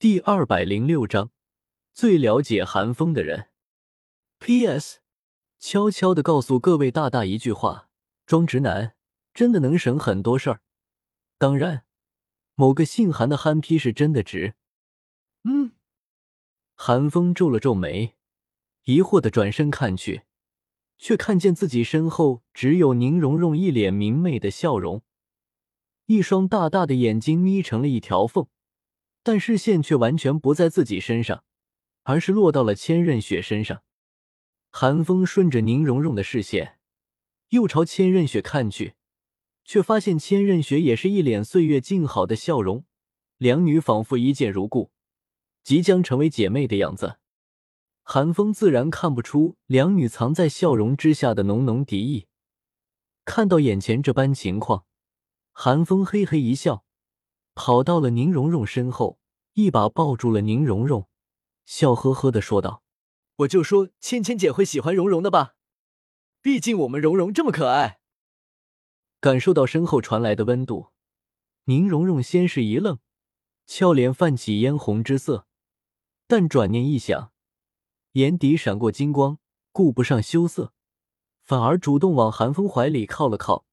第二百零六章，最了解韩风的人。P.S. 悄悄的告诉各位大大一句话：装直男真的能省很多事儿。当然，某个姓韩的憨批是真的直。嗯，韩风皱了皱眉，疑惑的转身看去，却看见自己身后只有宁荣荣一脸明媚的笑容，一双大大的眼睛眯成了一条缝。但视线却完全不在自己身上，而是落到了千仞雪身上。寒风顺着宁荣荣的视线，又朝千仞雪看去，却发现千仞雪也是一脸岁月静好的笑容，两女仿佛一见如故，即将成为姐妹的样子。寒风自然看不出两女藏在笑容之下的浓浓敌意。看到眼前这般情况，寒风嘿嘿一笑。跑到了宁荣荣身后，一把抱住了宁荣荣，笑呵呵的说道：“我就说芊芊姐会喜欢蓉蓉的吧，毕竟我们蓉蓉这么可爱。”感受到身后传来的温度，宁荣荣先是一愣，俏脸泛起嫣红之色，但转念一想，眼底闪过金光，顾不上羞涩，反而主动往韩风怀里靠了靠，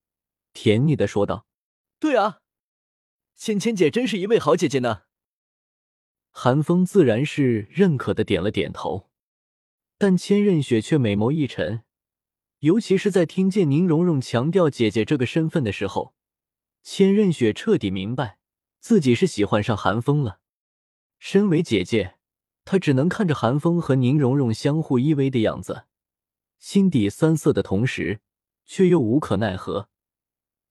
甜腻的说道：“对啊。”芊芊姐真是一位好姐姐呢。韩风自然是认可的点了点头，但千仞雪却美眸一沉，尤其是在听见宁荣荣强调姐姐这个身份的时候，千仞雪彻底明白自己是喜欢上韩风了。身为姐姐，她只能看着韩风和宁荣荣相互依偎的样子，心底酸涩的同时，却又无可奈何。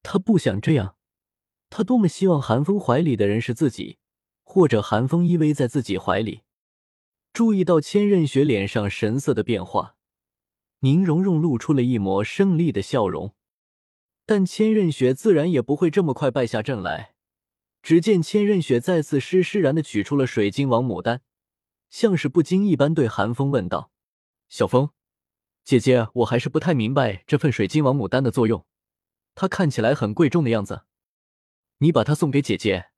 她不想这样。他多么希望韩风怀里的人是自己，或者韩风依偎在自己怀里。注意到千仞雪脸上神色的变化，宁荣荣露出了一抹胜利的笑容。但千仞雪自然也不会这么快败下阵来。只见千仞雪再次施施然的取出了水晶王牡丹，像是不经意般对韩风问道：“小风，姐姐，我还是不太明白这份水晶王牡丹的作用。它看起来很贵重的样子。”你把它送给姐姐，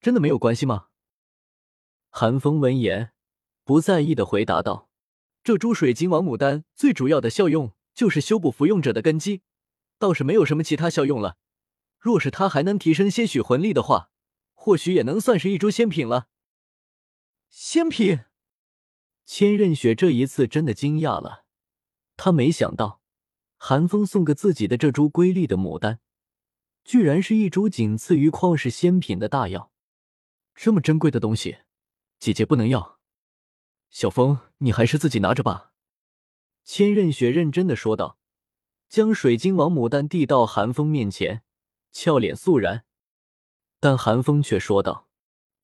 真的没有关系吗？韩风闻言，不在意的回答道：“这株水晶王牡丹最主要的效用就是修补服用者的根基，倒是没有什么其他效用了。若是它还能提升些许魂力的话，或许也能算是一株仙品了。”仙品？千仞雪这一次真的惊讶了，她没想到韩风送给自己的这株瑰丽的牡丹。居然是一株仅次于旷世仙品的大药，这么珍贵的东西，姐姐不能要。小风，你还是自己拿着吧。”千仞雪认真的说道，将水晶王牡丹递到寒风面前，俏脸肃然。但寒风却说道：“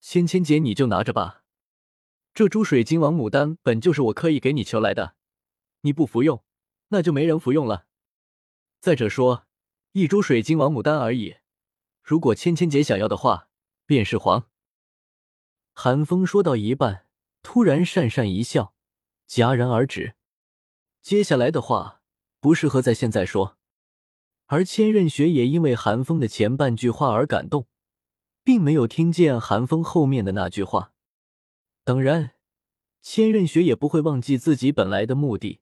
芊芊姐，你就拿着吧。这株水晶王牡丹本就是我刻意给你求来的，你不服用，那就没人服用了。再者说。”一株水晶王牡丹而已，如果芊芊姐想要的话，便是黄。寒风说到一半，突然讪讪一笑，戛然而止。接下来的话不适合在现在说。而千仞雪也因为寒风的前半句话而感动，并没有听见寒风后面的那句话。当然，千仞雪也不会忘记自己本来的目的，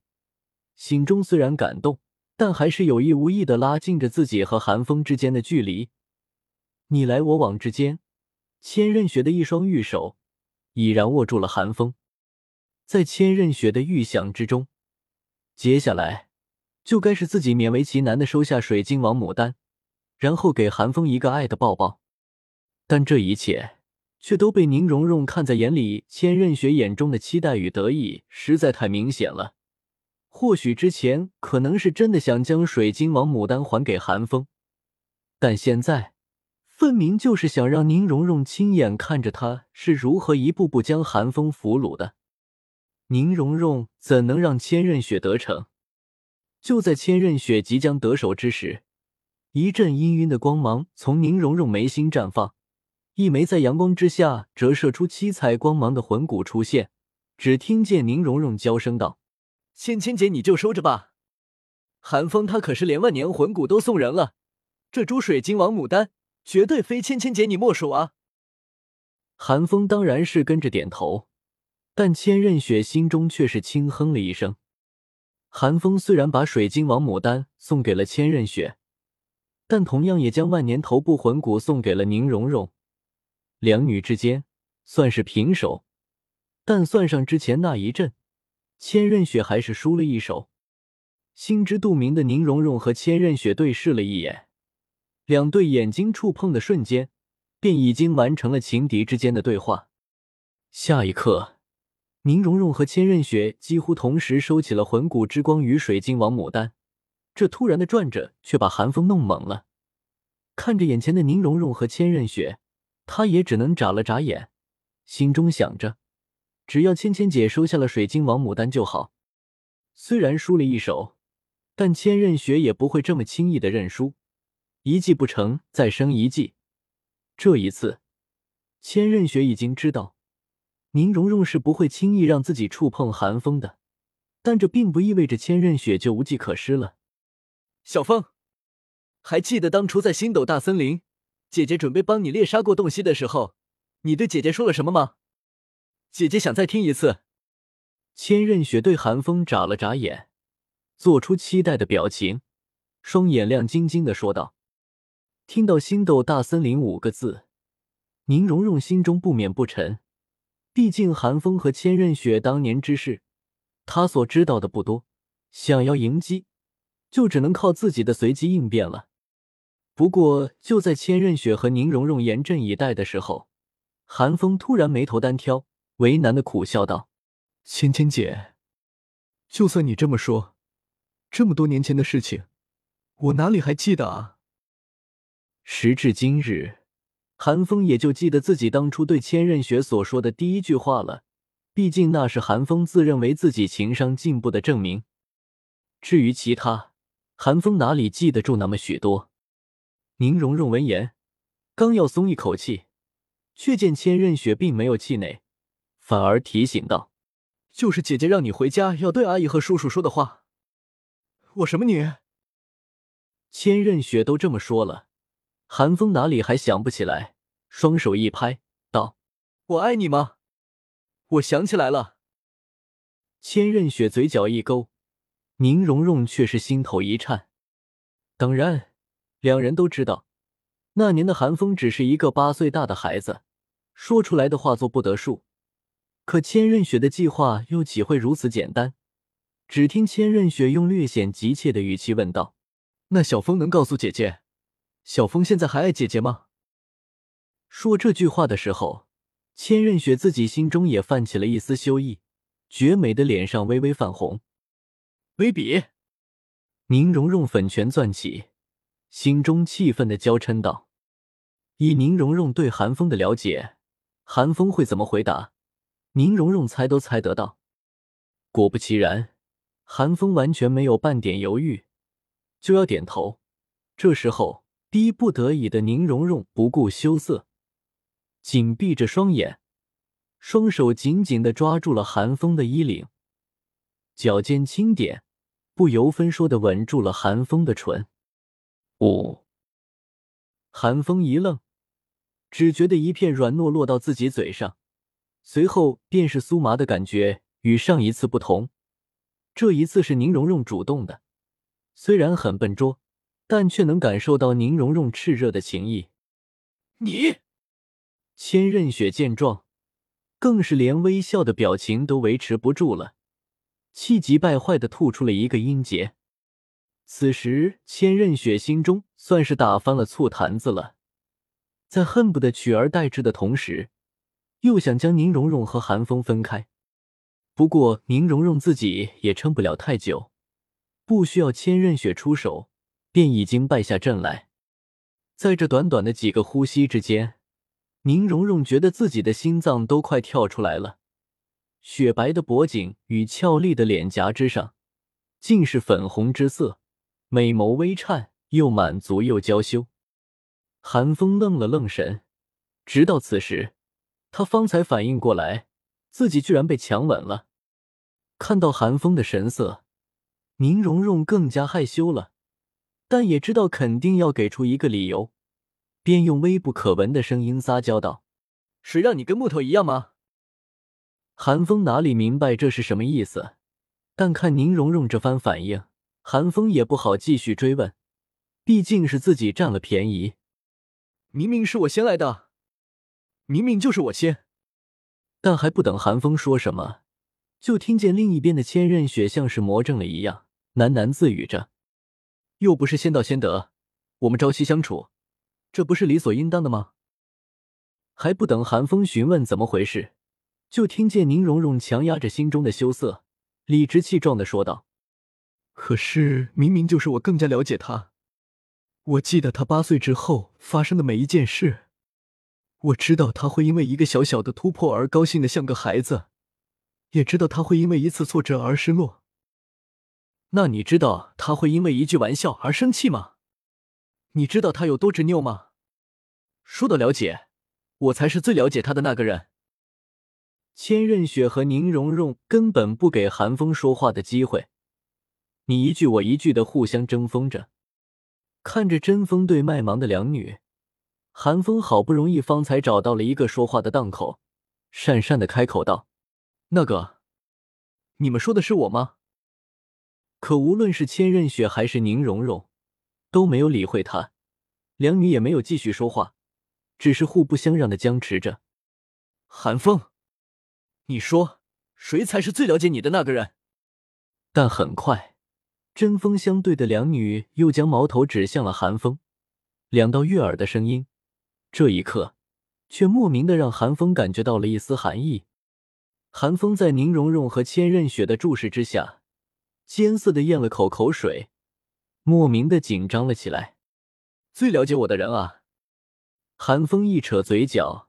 心中虽然感动。但还是有意无意的拉近着自己和寒风之间的距离，你来我往之间，千仞雪的一双玉手已然握住了寒风。在千仞雪的预想之中，接下来就该是自己勉为其难的收下水晶王牡丹，然后给寒风一个爱的抱抱。但这一切却都被宁荣荣看在眼里，千仞雪眼中的期待与得意实在太明显了。或许之前可能是真的想将水晶王牡丹还给韩风，但现在分明就是想让宁荣荣亲眼看着他是如何一步步将韩风俘虏的。宁荣荣怎能让千仞雪得逞？就在千仞雪即将得手之时，一阵氤氲的光芒从宁荣荣眉心绽放，一枚在阳光之下折射出七彩光芒的魂骨出现。只听见宁荣荣娇声道。芊芊姐，你就收着吧。韩风他可是连万年魂骨都送人了，这株水晶王牡丹绝对非芊芊姐你莫属啊！韩风当然是跟着点头，但千仞雪心中却是轻哼了一声。韩风虽然把水晶王牡丹送给了千仞雪，但同样也将万年头部魂骨送给了宁荣荣。两女之间算是平手，但算上之前那一阵，千仞雪还是输了一手。心知肚明的宁荣荣和千仞雪对视了一眼，两对眼睛触碰的瞬间，便已经完成了情敌之间的对话。下一刻，宁荣荣和千仞雪几乎同时收起了魂骨之光与水晶王牡丹。这突然的转着，却把寒风弄懵了。看着眼前的宁荣荣和千仞雪。他也只能眨了眨眼，心中想着，只要芊芊姐收下了水晶王牡丹就好。虽然输了一手，但千仞雪也不会这么轻易的认输，一计不成再生一计。这一次，千仞雪已经知道宁荣荣是不会轻易让自己触碰寒风的，但这并不意味着千仞雪就无计可施了。小风，还记得当初在星斗大森林？姐姐准备帮你猎杀过洞悉的时候，你对姐姐说了什么吗？姐姐想再听一次。千仞雪对寒风眨了眨眼，做出期待的表情，双眼亮晶晶的说道：“听到‘星斗大森林’五个字，宁荣荣心中不免不沉。毕竟寒风和千仞雪当年之事，他所知道的不多，想要迎击，就只能靠自己的随机应变了。”不过，就在千仞雪和宁荣荣严阵以待的时候，寒风突然眉头单挑，为难的苦笑道：“芊芊姐，就算你这么说，这么多年前的事情，我哪里还记得啊？”时至今日，韩风也就记得自己当初对千仞雪所说的第一句话了。毕竟那是韩风自认为自己情商进步的证明。至于其他，韩风哪里记得住那么许多？宁荣荣闻言，刚要松一口气，却见千仞雪并没有气馁，反而提醒道：“就是姐姐让你回家要对阿姨和叔叔说的话。”我什么你？千仞雪都这么说了，韩风哪里还想不起来？双手一拍，道：“我爱你吗？我想起来了。”千仞雪嘴角一勾，宁荣荣却是心头一颤。当然。两人都知道，那年的韩风只是一个八岁大的孩子，说出来的话做不得数。可千仞雪的计划又岂会如此简单？只听千仞雪用略显急切的语气问道：“那小风能告诉姐姐，小风现在还爱姐姐吗？”说这句话的时候，千仞雪自己心中也泛起了一丝羞意，绝美的脸上微微泛红。卑鄙！宁荣荣粉拳攥起。心中气愤的娇嗔道：“以宁荣荣对韩风的了解，韩风会怎么回答？宁荣荣猜都猜得到。果不其然，韩风完全没有半点犹豫，就要点头。这时候，逼不得已的宁荣荣不顾羞涩，紧闭着双眼，双手紧紧的抓住了韩风的衣领，脚尖轻点，不由分说的吻住了韩风的唇。”五，韩风一愣，只觉得一片软糯落到自己嘴上，随后便是酥麻的感觉。与上一次不同，这一次是宁荣荣主动的，虽然很笨拙，但却能感受到宁荣荣炽热的情意。你，千仞雪见状，更是连微笑的表情都维持不住了，气急败坏的吐出了一个音节。此时，千仞雪心中算是打翻了醋坛子了，在恨不得取而代之的同时，又想将宁荣荣和韩风分开。不过，宁荣荣自己也撑不了太久，不需要千仞雪出手，便已经败下阵来。在这短短的几个呼吸之间，宁荣荣觉得自己的心脏都快跳出来了。雪白的脖颈与俏丽的脸颊之上，尽是粉红之色。美眸微颤，又满足又娇羞。韩风愣了愣神，直到此时，他方才反应过来，自己居然被强吻了。看到韩风的神色，宁荣荣更加害羞了，但也知道肯定要给出一个理由，便用微不可闻的声音撒娇道：“谁让你跟木头一样吗？韩风哪里明白这是什么意思，但看宁荣荣这番反应，韩风也不好继续追问，毕竟是自己占了便宜。明明是我先来的，明明就是我先。但还不等韩风说什么，就听见另一边的千仞雪像是魔怔了一样，喃喃自语着：“又不是先到先得，我们朝夕相处，这不是理所应当的吗？”还不等韩风询问怎么回事，就听见宁荣荣强压着心中的羞涩，理直气壮的说道：“可是明明就是我更加了解他，我记得他八岁之后发生的每一件事。”我知道他会因为一个小小的突破而高兴的像个孩子，也知道他会因为一次挫折而失落。那你知道他会因为一句玩笑而生气吗？你知道他有多执拗吗？说到了解，我才是最了解他的那个人。千仞雪和宁荣荣根本不给韩风说话的机会，你一句我一句的互相争锋着，看着针锋对麦芒的两女。韩风好不容易方才找到了一个说话的档口，讪讪的开口道：“那个，你们说的是我吗？”可无论是千仞雪还是宁荣荣，都没有理会他，两女也没有继续说话，只是互不相让的僵持着。韩风，你说谁才是最了解你的那个人？但很快，针锋相对的两女又将矛头指向了韩风，两道悦耳的声音。这一刻，却莫名的让韩风感觉到了一丝寒意。韩风在宁荣荣和千仞雪的注视之下，艰涩的咽了口口水，莫名的紧张了起来。最了解我的人啊！韩风一扯嘴角，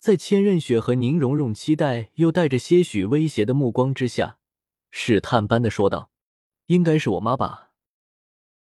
在千仞雪和宁荣荣期待又带着些许威胁的目光之下，试探般的说道：“应该是我妈吧。”